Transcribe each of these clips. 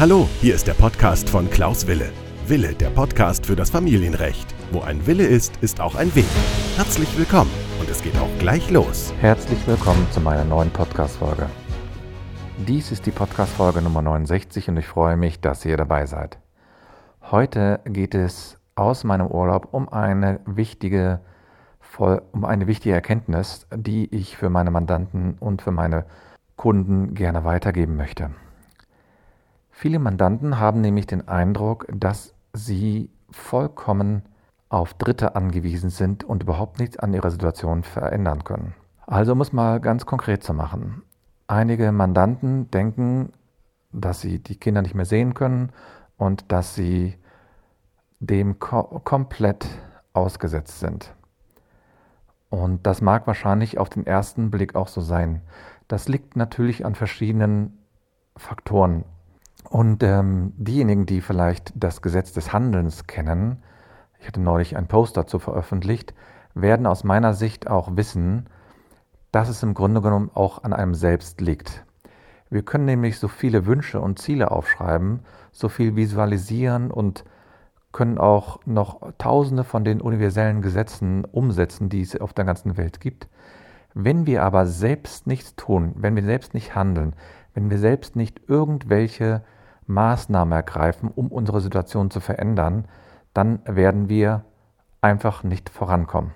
Hallo, hier ist der Podcast von Klaus Wille. Wille, der Podcast für das Familienrecht. Wo ein Wille ist, ist auch ein Weg. Herzlich willkommen und es geht auch gleich los. Herzlich willkommen zu meiner neuen Podcast-Folge. Dies ist die Podcast-Folge Nummer 69 und ich freue mich, dass ihr dabei seid. Heute geht es aus meinem Urlaub um eine wichtige, um eine wichtige Erkenntnis, die ich für meine Mandanten und für meine Kunden gerne weitergeben möchte. Viele Mandanten haben nämlich den Eindruck, dass sie vollkommen auf Dritte angewiesen sind und überhaupt nichts an ihrer Situation verändern können. Also muss mal ganz konkret zu machen. Einige Mandanten denken, dass sie die Kinder nicht mehr sehen können und dass sie dem ko komplett ausgesetzt sind. Und das mag wahrscheinlich auf den ersten Blick auch so sein. Das liegt natürlich an verschiedenen Faktoren. Und ähm, diejenigen, die vielleicht das Gesetz des Handelns kennen, ich hatte neulich ein Post dazu veröffentlicht, werden aus meiner Sicht auch wissen, dass es im Grunde genommen auch an einem selbst liegt. Wir können nämlich so viele Wünsche und Ziele aufschreiben, so viel visualisieren und können auch noch tausende von den universellen Gesetzen umsetzen, die es auf der ganzen Welt gibt. Wenn wir aber selbst nichts tun, wenn wir selbst nicht handeln, wenn wir selbst nicht irgendwelche Maßnahmen ergreifen, um unsere Situation zu verändern, dann werden wir einfach nicht vorankommen.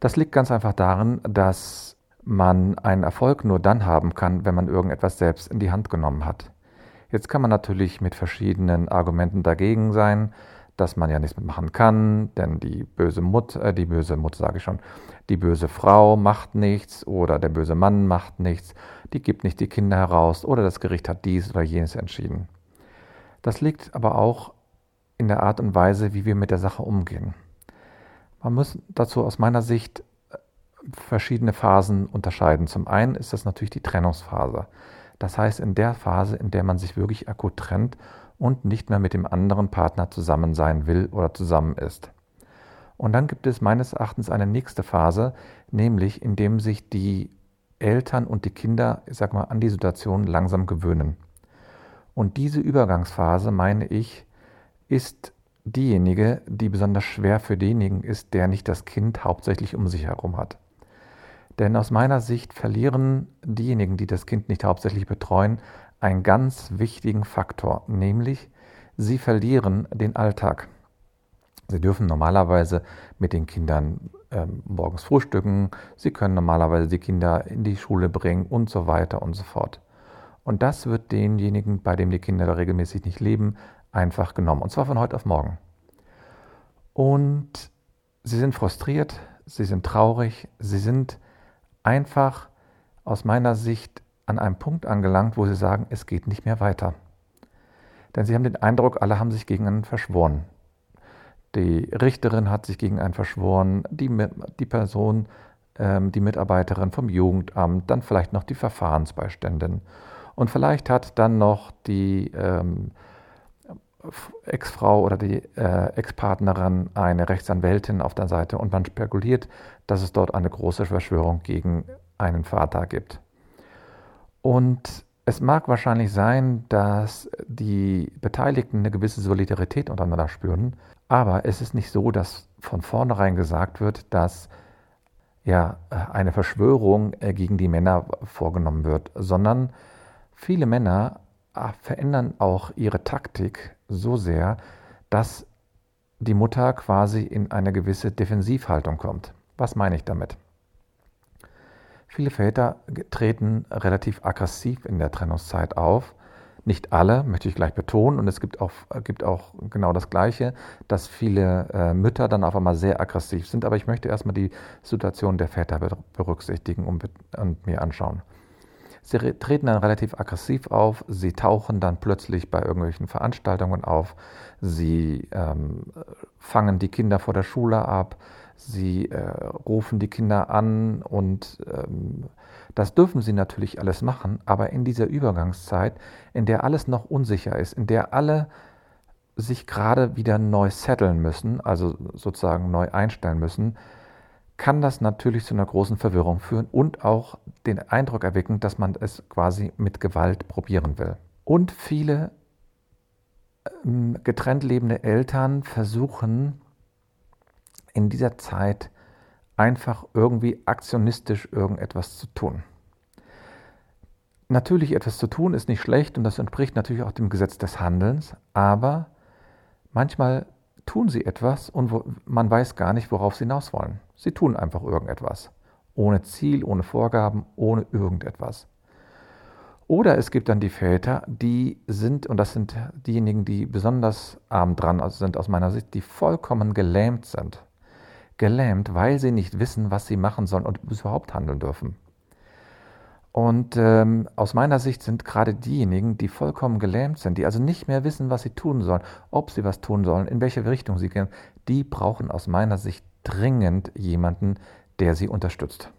Das liegt ganz einfach darin, dass man einen Erfolg nur dann haben kann, wenn man irgendetwas selbst in die Hand genommen hat. Jetzt kann man natürlich mit verschiedenen Argumenten dagegen sein, dass man ja nichts mitmachen kann, denn die böse Mutter, äh, die böse Mutter sage ich schon, die böse Frau macht nichts oder der böse Mann macht nichts, die gibt nicht die Kinder heraus oder das Gericht hat dies oder jenes entschieden. Das liegt aber auch in der Art und Weise, wie wir mit der Sache umgehen. Man muss dazu aus meiner Sicht äh, verschiedene Phasen unterscheiden. Zum einen ist das natürlich die Trennungsphase. Das heißt, in der Phase, in der man sich wirklich akut trennt und nicht mehr mit dem anderen Partner zusammen sein will oder zusammen ist. Und dann gibt es meines Erachtens eine nächste Phase, nämlich indem sich die Eltern und die Kinder, ich sag mal, an die Situation langsam gewöhnen. Und diese Übergangsphase, meine ich, ist diejenige, die besonders schwer für denjenigen ist, der nicht das Kind hauptsächlich um sich herum hat. Denn aus meiner Sicht verlieren diejenigen, die das Kind nicht hauptsächlich betreuen, einen ganz wichtigen Faktor, nämlich sie verlieren den Alltag. Sie dürfen normalerweise mit den Kindern äh, morgens frühstücken, sie können normalerweise die Kinder in die Schule bringen und so weiter und so fort. Und das wird denjenigen, bei dem die Kinder regelmäßig nicht leben, einfach genommen. Und zwar von heute auf morgen. Und sie sind frustriert, sie sind traurig, sie sind einfach aus meiner Sicht an einem Punkt angelangt, wo sie sagen, es geht nicht mehr weiter. Denn sie haben den Eindruck, alle haben sich gegen einen verschworen. Die Richterin hat sich gegen einen verschworen, die, die Person, ähm, die Mitarbeiterin vom Jugendamt, dann vielleicht noch die Verfahrensbeiständin. Und vielleicht hat dann noch die ähm, Ex-Frau oder die äh, Ex-Partnerin eine Rechtsanwältin auf der Seite und man spekuliert, dass es dort eine große Verschwörung gegen einen Vater gibt. Und es mag wahrscheinlich sein, dass die Beteiligten eine gewisse Solidarität untereinander spüren, aber es ist nicht so, dass von vornherein gesagt wird, dass ja eine Verschwörung äh, gegen die Männer vorgenommen wird, sondern viele Männer äh, verändern auch ihre Taktik so sehr, dass die Mutter quasi in eine gewisse Defensivhaltung kommt. Was meine ich damit? Viele Väter treten relativ aggressiv in der Trennungszeit auf. Nicht alle, möchte ich gleich betonen. Und es gibt auch, gibt auch genau das Gleiche, dass viele äh, Mütter dann auf einmal sehr aggressiv sind. Aber ich möchte erstmal die Situation der Väter berücksichtigen und, und mir anschauen. Sie treten dann relativ aggressiv auf, sie tauchen dann plötzlich bei irgendwelchen Veranstaltungen auf, sie ähm, fangen die Kinder vor der Schule ab, sie äh, rufen die Kinder an und ähm, das dürfen sie natürlich alles machen, aber in dieser Übergangszeit, in der alles noch unsicher ist, in der alle sich gerade wieder neu setteln müssen, also sozusagen neu einstellen müssen, kann das natürlich zu einer großen Verwirrung führen und auch den Eindruck erwecken, dass man es quasi mit Gewalt probieren will. Und viele ähm, getrennt lebende Eltern versuchen in dieser Zeit einfach irgendwie aktionistisch irgendetwas zu tun. Natürlich etwas zu tun ist nicht schlecht und das entspricht natürlich auch dem Gesetz des Handelns, aber manchmal tun sie etwas und man weiß gar nicht, worauf sie hinaus wollen. Sie tun einfach irgendetwas. Ohne Ziel, ohne Vorgaben, ohne irgendetwas. Oder es gibt dann die Väter, die sind, und das sind diejenigen, die besonders arm dran sind aus meiner Sicht, die vollkommen gelähmt sind. Gelähmt, weil sie nicht wissen, was sie machen sollen und überhaupt handeln dürfen. Und ähm, aus meiner Sicht sind gerade diejenigen, die vollkommen gelähmt sind, die also nicht mehr wissen, was sie tun sollen, ob sie was tun sollen, in welche Richtung sie gehen, die brauchen aus meiner Sicht dringend jemanden, der sie unterstützt.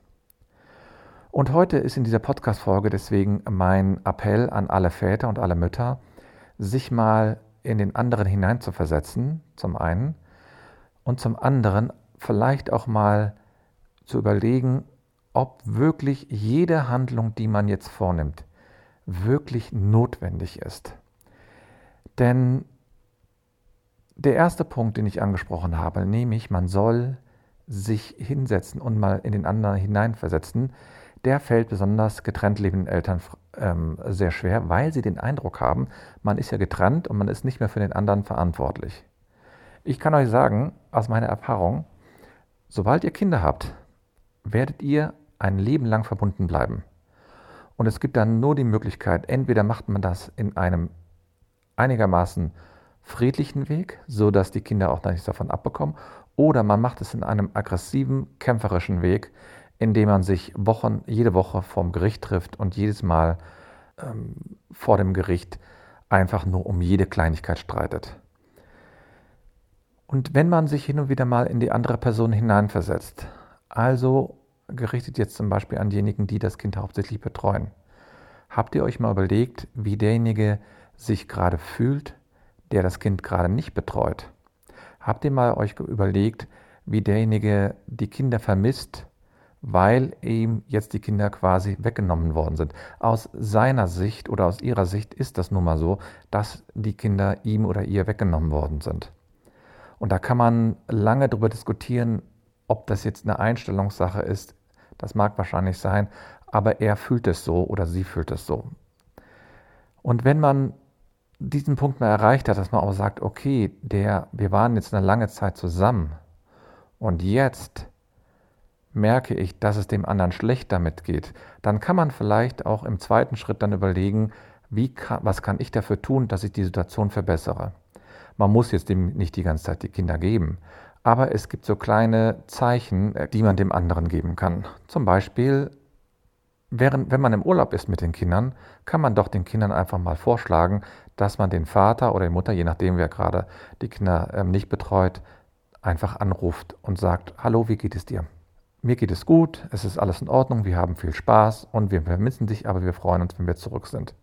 Und heute ist in dieser Podcast-Folge deswegen mein Appell an alle Väter und alle Mütter, sich mal in den anderen hineinzuversetzen, zum einen, und zum anderen vielleicht auch mal zu überlegen, ob wirklich jede Handlung, die man jetzt vornimmt, wirklich notwendig ist. Denn der erste Punkt, den ich angesprochen habe, nämlich man soll sich hinsetzen und mal in den anderen hineinversetzen, der fällt besonders getrennt lebenden Eltern ähm, sehr schwer, weil sie den Eindruck haben, man ist ja getrennt und man ist nicht mehr für den anderen verantwortlich. Ich kann euch sagen, aus meiner Erfahrung, sobald ihr Kinder habt, werdet ihr ein Leben lang verbunden bleiben. Und es gibt dann nur die Möglichkeit, entweder macht man das in einem einigermaßen friedlichen Weg, so dass die Kinder auch nichts davon abbekommen, oder man macht es in einem aggressiven, kämpferischen Weg, indem man sich Wochen, jede Woche vorm Gericht trifft und jedes Mal ähm, vor dem Gericht einfach nur um jede Kleinigkeit streitet. Und wenn man sich hin und wieder mal in die andere Person hineinversetzt, also gerichtet jetzt zum Beispiel an diejenigen, die das Kind hauptsächlich betreuen. Habt ihr euch mal überlegt, wie derjenige sich gerade fühlt, der das Kind gerade nicht betreut? Habt ihr mal euch überlegt, wie derjenige die Kinder vermisst, weil ihm jetzt die Kinder quasi weggenommen worden sind. Aus seiner Sicht oder aus ihrer Sicht ist das nun mal so, dass die Kinder ihm oder ihr weggenommen worden sind. Und da kann man lange darüber diskutieren, ob das jetzt eine Einstellungssache ist, das mag wahrscheinlich sein, aber er fühlt es so oder sie fühlt es so. Und wenn man diesen Punkt mal erreicht hat, dass man auch sagt, okay, der, wir waren jetzt eine lange Zeit zusammen und jetzt merke ich, dass es dem anderen schlecht damit geht, dann kann man vielleicht auch im zweiten Schritt dann überlegen, wie kann, was kann ich dafür tun, dass ich die Situation verbessere. Man muss jetzt dem nicht die ganze Zeit die Kinder geben, aber es gibt so kleine Zeichen, äh, die man dem anderen geben kann. Zum Beispiel, während, wenn man im Urlaub ist mit den Kindern, kann man doch den Kindern einfach mal vorschlagen, dass man den Vater oder die Mutter, je nachdem wer gerade die Kinder ähm, nicht betreut, einfach anruft und sagt, hallo, wie geht es dir? Mir geht es gut, es ist alles in Ordnung, wir haben viel Spaß und wir vermissen dich, aber wir freuen uns, wenn wir zurück sind.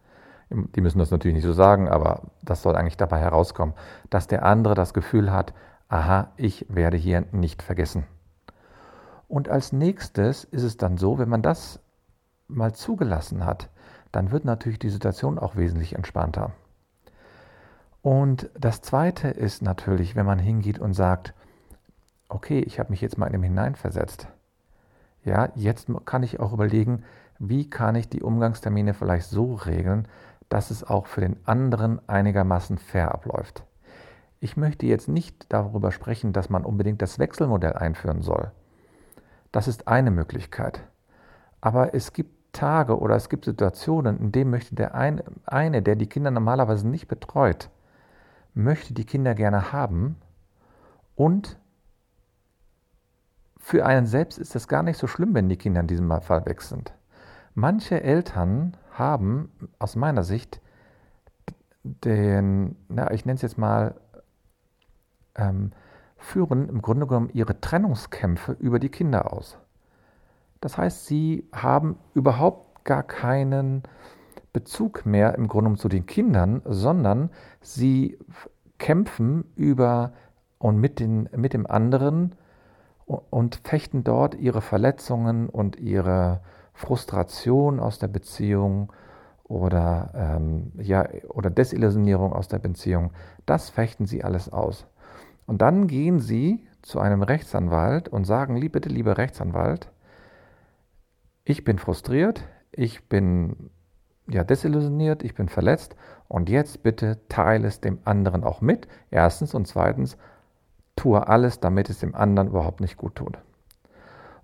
Die müssen das natürlich nicht so sagen, aber das soll eigentlich dabei herauskommen, dass der andere das Gefühl hat, aha, ich werde hier nicht vergessen. Und als nächstes ist es dann so, wenn man das mal zugelassen hat, dann wird natürlich die Situation auch wesentlich entspannter. Und das Zweite ist natürlich, wenn man hingeht und sagt, okay, ich habe mich jetzt mal in dem hineinversetzt. Ja, jetzt kann ich auch überlegen, wie kann ich die Umgangstermine vielleicht so regeln, dass es auch für den anderen einigermaßen fair abläuft. Ich möchte jetzt nicht darüber sprechen, dass man unbedingt das Wechselmodell einführen soll. Das ist eine Möglichkeit. Aber es gibt Tage oder es gibt Situationen, in denen möchte der eine, eine, der die Kinder normalerweise nicht betreut, möchte die Kinder gerne haben und für einen selbst ist es gar nicht so schlimm, wenn die Kinder in diesem Fall weg sind. Manche Eltern haben aus meiner Sicht den, na, ich nenne es jetzt mal ähm, führen im Grunde genommen ihre Trennungskämpfe über die Kinder aus. Das heißt, sie haben überhaupt gar keinen Bezug mehr im Grunde genommen zu den Kindern, sondern sie kämpfen über und mit, den, mit dem anderen und fechten dort ihre Verletzungen und ihre Frustration aus der Beziehung oder, ähm, ja, oder Desillusionierung aus der Beziehung. Das fechten sie alles aus. Und dann gehen sie zu einem Rechtsanwalt und sagen, bitte, lieber Rechtsanwalt, ich bin frustriert, ich bin ja desillusioniert, ich bin verletzt und jetzt bitte teile es dem anderen auch mit. Erstens und zweitens, tue alles, damit es dem anderen überhaupt nicht gut tut.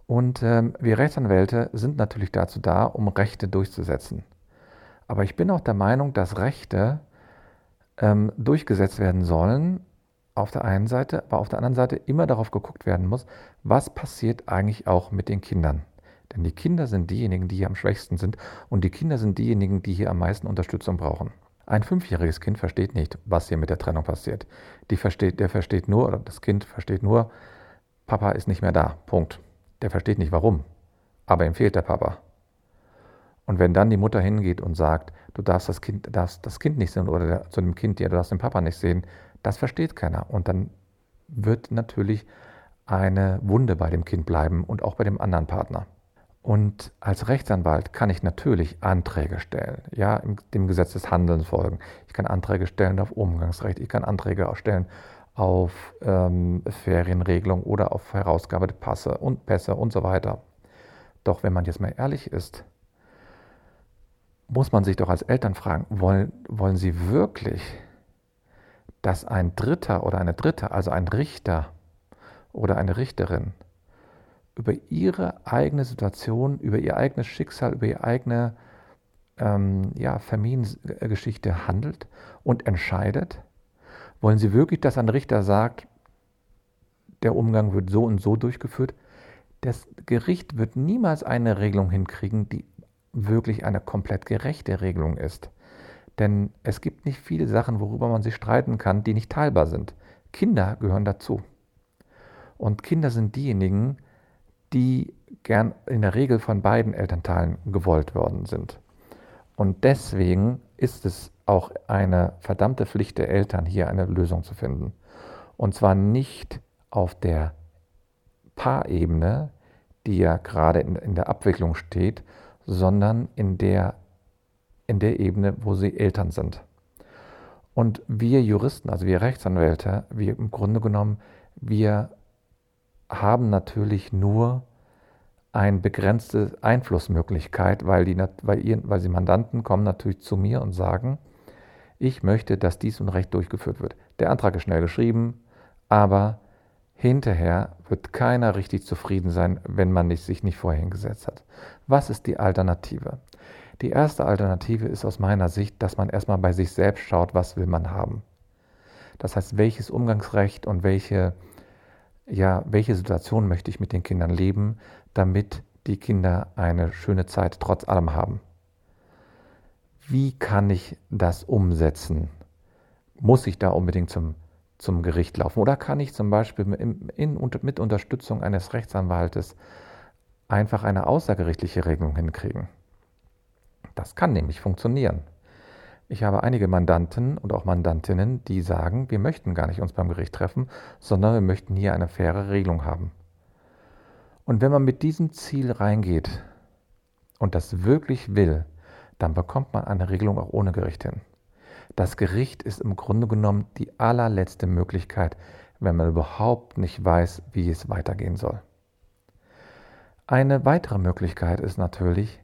Und ähm, wir Rechtsanwälte sind natürlich dazu da, um Rechte durchzusetzen. Aber ich bin auch der Meinung, dass Rechte ähm, durchgesetzt werden sollen, auf der einen Seite, aber auf der anderen Seite immer darauf geguckt werden muss, was passiert eigentlich auch mit den Kindern. Denn die Kinder sind diejenigen, die hier am schwächsten sind und die Kinder sind diejenigen, die hier am meisten Unterstützung brauchen. Ein fünfjähriges Kind versteht nicht, was hier mit der Trennung passiert. Die versteht, der versteht nur, oder das Kind versteht nur, Papa ist nicht mehr da. Punkt. Der versteht nicht warum. Aber ihm fehlt der Papa. Und wenn dann die Mutter hingeht und sagt, du darfst das Kind, darfst das Kind nicht sehen oder der, zu dem Kind, ja, du darfst den Papa nicht sehen, das versteht keiner. Und dann wird natürlich eine Wunde bei dem Kind bleiben und auch bei dem anderen Partner. Und als Rechtsanwalt kann ich natürlich Anträge stellen, ja, dem Gesetz des Handelns folgen. Ich kann Anträge stellen auf Umgangsrecht, ich kann Anträge stellen auf ähm, Ferienregelung oder auf Herausgabe der Passe und Pässe und so weiter. Doch wenn man jetzt mal ehrlich ist, muss man sich doch als Eltern fragen, wollen, wollen Sie wirklich, dass ein Dritter oder eine Dritte, also ein Richter oder eine Richterin, über ihre eigene Situation, über ihr eigenes Schicksal, über ihre eigene ähm, ja, Familiengeschichte handelt und entscheidet? Wollen Sie wirklich, dass ein Richter sagt, der Umgang wird so und so durchgeführt? Das Gericht wird niemals eine Regelung hinkriegen, die wirklich eine komplett gerechte Regelung ist. Denn es gibt nicht viele Sachen, worüber man sich streiten kann, die nicht teilbar sind. Kinder gehören dazu. Und Kinder sind diejenigen, die gern in der Regel von beiden Elternteilen gewollt worden sind. Und deswegen ist es auch eine verdammte Pflicht der Eltern, hier eine Lösung zu finden. Und zwar nicht auf der Paarebene, die ja gerade in, in der Abwicklung steht, sondern in der, in der Ebene, wo sie Eltern sind. Und wir Juristen, also wir Rechtsanwälte, wir im Grunde genommen, wir haben natürlich nur eine begrenzte Einflussmöglichkeit, weil, die, weil, ihr, weil die Mandanten kommen natürlich zu mir und sagen, ich möchte, dass dies und recht durchgeführt wird. Der Antrag ist schnell geschrieben, aber hinterher wird keiner richtig zufrieden sein, wenn man nicht, sich nicht vorher hingesetzt hat. Was ist die Alternative? Die erste Alternative ist aus meiner Sicht, dass man erstmal bei sich selbst schaut, was will man haben. Das heißt, welches Umgangsrecht und welche ja, welche Situation möchte ich mit den Kindern leben, damit die Kinder eine schöne Zeit trotz allem haben. Wie kann ich das umsetzen? Muss ich da unbedingt zum, zum Gericht laufen? Oder kann ich zum Beispiel in, in, mit Unterstützung eines Rechtsanwaltes einfach eine außergerichtliche Regelung hinkriegen? Das kann nämlich funktionieren. Ich habe einige Mandanten und auch Mandantinnen, die sagen, wir möchten gar nicht uns beim Gericht treffen, sondern wir möchten hier eine faire Regelung haben. Und wenn man mit diesem Ziel reingeht und das wirklich will, dann bekommt man eine Regelung auch ohne Gericht hin. Das Gericht ist im Grunde genommen die allerletzte Möglichkeit, wenn man überhaupt nicht weiß, wie es weitergehen soll. Eine weitere Möglichkeit ist natürlich,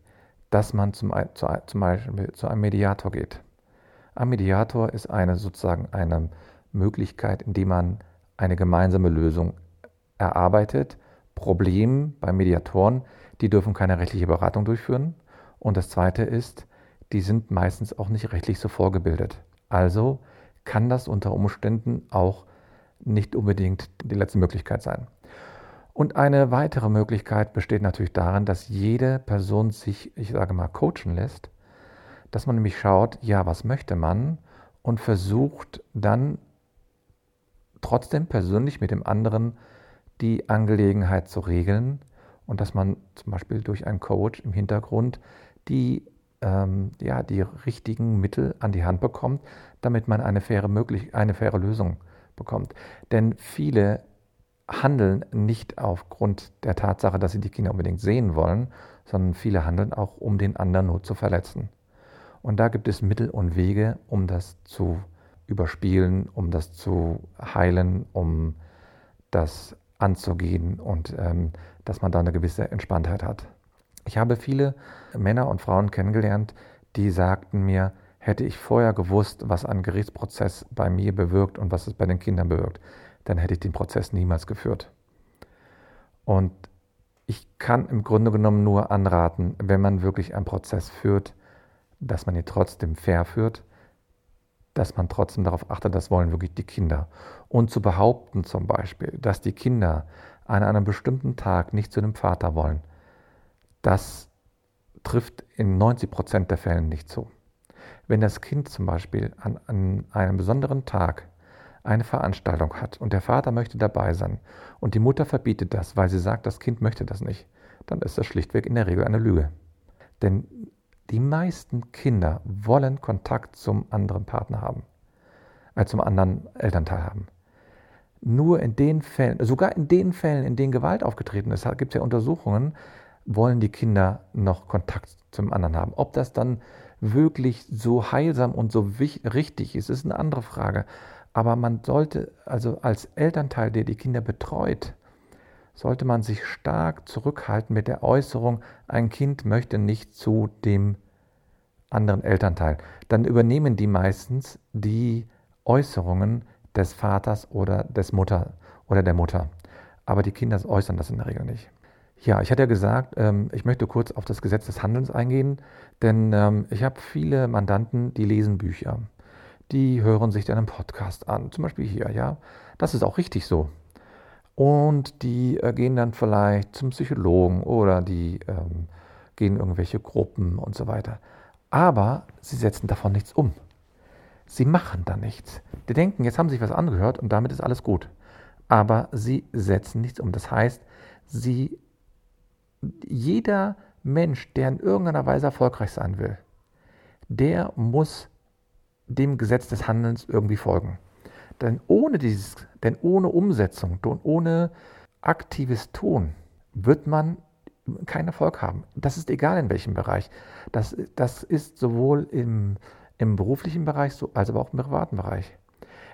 dass man zum, zum Beispiel zu einem Mediator geht. Ein Mediator ist eine sozusagen eine Möglichkeit, indem man eine gemeinsame Lösung erarbeitet. Problem bei Mediatoren, die dürfen keine rechtliche Beratung durchführen. Und das Zweite ist, die sind meistens auch nicht rechtlich so vorgebildet. Also kann das unter Umständen auch nicht unbedingt die letzte Möglichkeit sein. Und eine weitere Möglichkeit besteht natürlich darin, dass jede Person sich, ich sage mal, coachen lässt dass man nämlich schaut, ja, was möchte man und versucht dann trotzdem persönlich mit dem anderen die Angelegenheit zu regeln und dass man zum Beispiel durch einen Coach im Hintergrund die, ähm, ja, die richtigen Mittel an die Hand bekommt, damit man eine faire, möglich, eine faire Lösung bekommt. Denn viele handeln nicht aufgrund der Tatsache, dass sie die Kinder unbedingt sehen wollen, sondern viele handeln auch, um den anderen nur zu verletzen. Und da gibt es Mittel und Wege, um das zu überspielen, um das zu heilen, um das anzugehen und ähm, dass man da eine gewisse Entspanntheit hat. Ich habe viele Männer und Frauen kennengelernt, die sagten mir, hätte ich vorher gewusst, was ein Gerichtsprozess bei mir bewirkt und was es bei den Kindern bewirkt, dann hätte ich den Prozess niemals geführt. Und ich kann im Grunde genommen nur anraten, wenn man wirklich einen Prozess führt, dass man ihn trotzdem fair führt, dass man trotzdem darauf achtet, das wollen wirklich die Kinder. Und zu behaupten zum Beispiel, dass die Kinder an einem bestimmten Tag nicht zu dem Vater wollen, das trifft in 90 Prozent der Fälle nicht zu. Wenn das Kind zum Beispiel an, an einem besonderen Tag eine Veranstaltung hat und der Vater möchte dabei sein und die Mutter verbietet das, weil sie sagt, das Kind möchte das nicht, dann ist das schlichtweg in der Regel eine Lüge. Denn die meisten Kinder wollen Kontakt zum anderen Partner haben, äh, zum anderen Elternteil haben. Nur in den Fällen, sogar in den Fällen, in denen Gewalt aufgetreten ist, gibt es ja Untersuchungen, wollen die Kinder noch Kontakt zum anderen haben. Ob das dann wirklich so heilsam und so richtig ist, ist eine andere Frage. Aber man sollte, also als Elternteil, der die Kinder betreut, sollte man sich stark zurückhalten mit der Äußerung, ein Kind möchte nicht zu dem anderen Elternteil. Dann übernehmen die meistens die Äußerungen des Vaters oder des Mutter oder der Mutter. Aber die Kinder äußern das in der Regel nicht. Ja, ich hatte ja gesagt, ähm, ich möchte kurz auf das Gesetz des Handelns eingehen, denn ähm, ich habe viele Mandanten, die lesen Bücher die hören sich dann einen Podcast an, zum Beispiel hier, ja. Das ist auch richtig so. Und die äh, gehen dann vielleicht zum Psychologen oder die ähm, gehen in irgendwelche Gruppen und so weiter. Aber sie setzen davon nichts um. Sie machen da nichts. Die denken, jetzt haben sie sich was angehört und damit ist alles gut. Aber sie setzen nichts um. Das heißt, sie, jeder Mensch, der in irgendeiner Weise erfolgreich sein will, der muss dem Gesetz des Handelns irgendwie folgen. Denn ohne, dieses, denn ohne Umsetzung, ohne aktives Tun wird man keinen Erfolg haben. Das ist egal in welchem Bereich. Das, das ist sowohl im, im beruflichen Bereich so, als auch im privaten Bereich.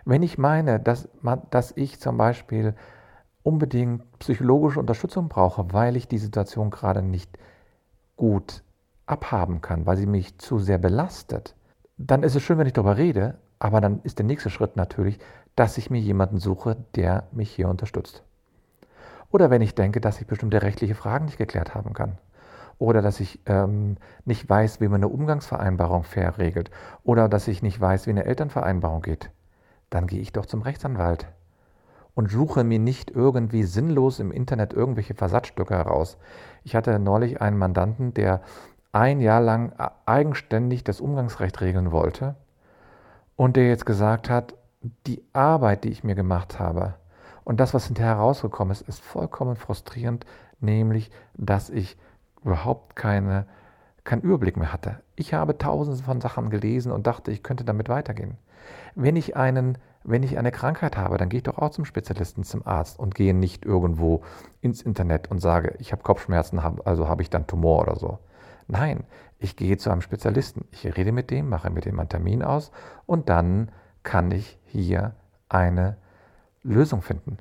Wenn ich meine, dass, dass ich zum Beispiel unbedingt psychologische Unterstützung brauche, weil ich die Situation gerade nicht gut abhaben kann, weil sie mich zu sehr belastet, dann ist es schön, wenn ich darüber rede, aber dann ist der nächste Schritt natürlich, dass ich mir jemanden suche, der mich hier unterstützt. Oder wenn ich denke, dass ich bestimmte rechtliche Fragen nicht geklärt haben kann. Oder dass ich ähm, nicht weiß, wie man eine Umgangsvereinbarung fair regelt. Oder dass ich nicht weiß, wie eine Elternvereinbarung geht. Dann gehe ich doch zum Rechtsanwalt und suche mir nicht irgendwie sinnlos im Internet irgendwelche Versatzstücke heraus. Ich hatte neulich einen Mandanten, der ein Jahr lang eigenständig das Umgangsrecht regeln wollte und der jetzt gesagt hat, die Arbeit, die ich mir gemacht habe und das, was hinterher herausgekommen ist, ist vollkommen frustrierend, nämlich, dass ich überhaupt keine, keinen Überblick mehr hatte. Ich habe tausende von Sachen gelesen und dachte, ich könnte damit weitergehen. Wenn ich einen wenn ich eine Krankheit habe, dann gehe ich doch auch zum Spezialisten, zum Arzt und gehe nicht irgendwo ins Internet und sage, ich habe Kopfschmerzen, also habe ich dann Tumor oder so. Nein, ich gehe zu einem Spezialisten. Ich rede mit dem, mache mit dem einen Termin aus und dann kann ich hier eine Lösung finden.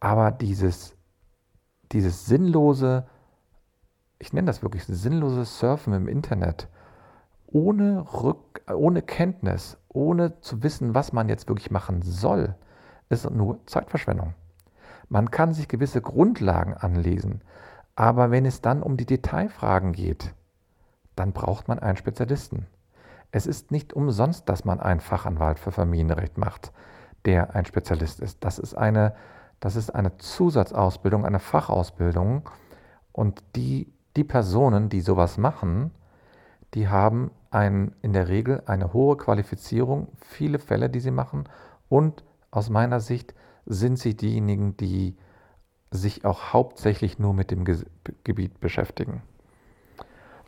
Aber dieses, dieses sinnlose, ich nenne das wirklich sinnlose Surfen im Internet, ohne, Rück, ohne Kenntnis, ohne zu wissen, was man jetzt wirklich machen soll, ist nur Zeitverschwendung. Man kann sich gewisse Grundlagen anlesen, aber wenn es dann um die Detailfragen geht, dann braucht man einen Spezialisten. Es ist nicht umsonst, dass man einen Fachanwalt für Familienrecht macht, der ein Spezialist ist. Das ist eine, das ist eine Zusatzausbildung, eine Fachausbildung. Und die, die Personen, die sowas machen, die haben ein, in der Regel eine hohe Qualifizierung, viele Fälle, die sie machen. Und aus meiner Sicht sind sie diejenigen, die sich auch hauptsächlich nur mit dem Ge Gebiet beschäftigen.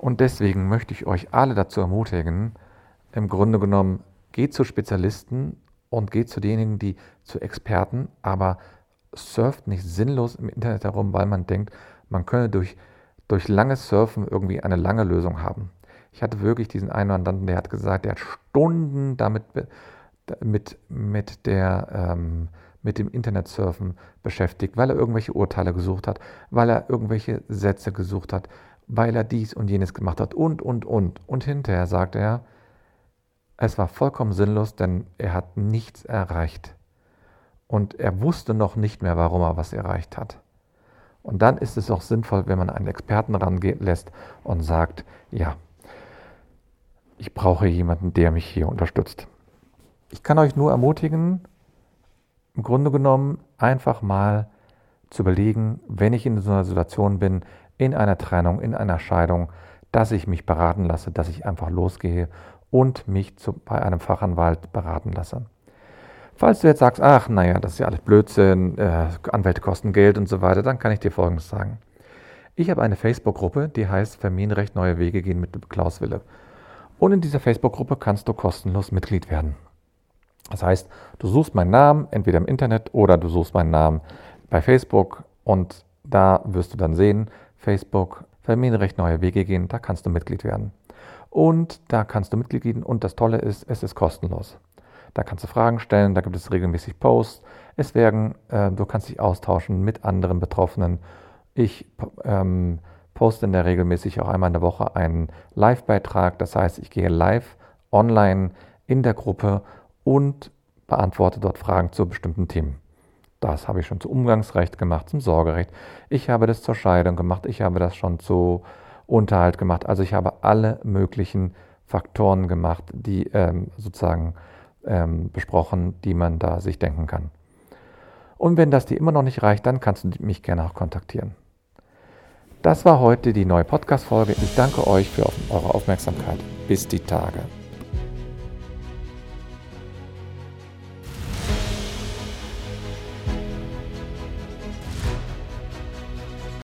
Und deswegen möchte ich euch alle dazu ermutigen, im Grunde genommen, geht zu Spezialisten und geht zu denjenigen, die zu Experten, aber surft nicht sinnlos im Internet herum, weil man denkt, man könne durch, durch langes Surfen irgendwie eine lange Lösung haben. Ich hatte wirklich diesen einen Mandanten, der hat gesagt, der hat Stunden damit mit, mit, der, ähm, mit dem Internetsurfen beschäftigt, weil er irgendwelche Urteile gesucht hat, weil er irgendwelche Sätze gesucht hat, weil er dies und jenes gemacht hat und, und, und. Und hinterher sagt er, es war vollkommen sinnlos, denn er hat nichts erreicht. Und er wusste noch nicht mehr, warum er was erreicht hat. Und dann ist es auch sinnvoll, wenn man einen Experten rangehen lässt und sagt, ja, ich brauche jemanden, der mich hier unterstützt. Ich kann euch nur ermutigen, im Grunde genommen einfach mal zu überlegen, wenn ich in so einer Situation bin, in einer Trennung, in einer Scheidung, dass ich mich beraten lasse, dass ich einfach losgehe und mich zu, bei einem Fachanwalt beraten lasse. Falls du jetzt sagst, ach naja, das ist ja alles Blödsinn, äh, Anwälte kosten Geld und so weiter, dann kann ich dir Folgendes sagen. Ich habe eine Facebook-Gruppe, die heißt Familienrecht Neue Wege gehen mit Klaus Wille. Und in dieser Facebook-Gruppe kannst du kostenlos Mitglied werden. Das heißt, du suchst meinen Namen entweder im Internet oder du suchst meinen Namen bei Facebook und da wirst du dann sehen, Facebook Familienrecht Neue Wege gehen, da kannst du Mitglied werden. Und da kannst du Mitglied werden und das Tolle ist, es ist kostenlos. Da kannst du Fragen stellen, da gibt es regelmäßig Posts. Es werden, äh, du kannst dich austauschen mit anderen Betroffenen. Ich ähm, poste in der regelmäßig auch einmal in der Woche einen Live-Beitrag. Das heißt, ich gehe live online in der Gruppe und beantworte dort Fragen zu bestimmten Themen. Das habe ich schon zu Umgangsrecht gemacht, zum Sorgerecht. Ich habe das zur Scheidung gemacht. Ich habe das schon zu Unterhalt gemacht. Also ich habe alle möglichen Faktoren gemacht, die ähm, sozusagen ähm, besprochen, die man da sich denken kann. Und wenn das dir immer noch nicht reicht, dann kannst du mich gerne auch kontaktieren. Das war heute die neue Podcast-Folge. Ich danke euch für eure Aufmerksamkeit. Bis die Tage.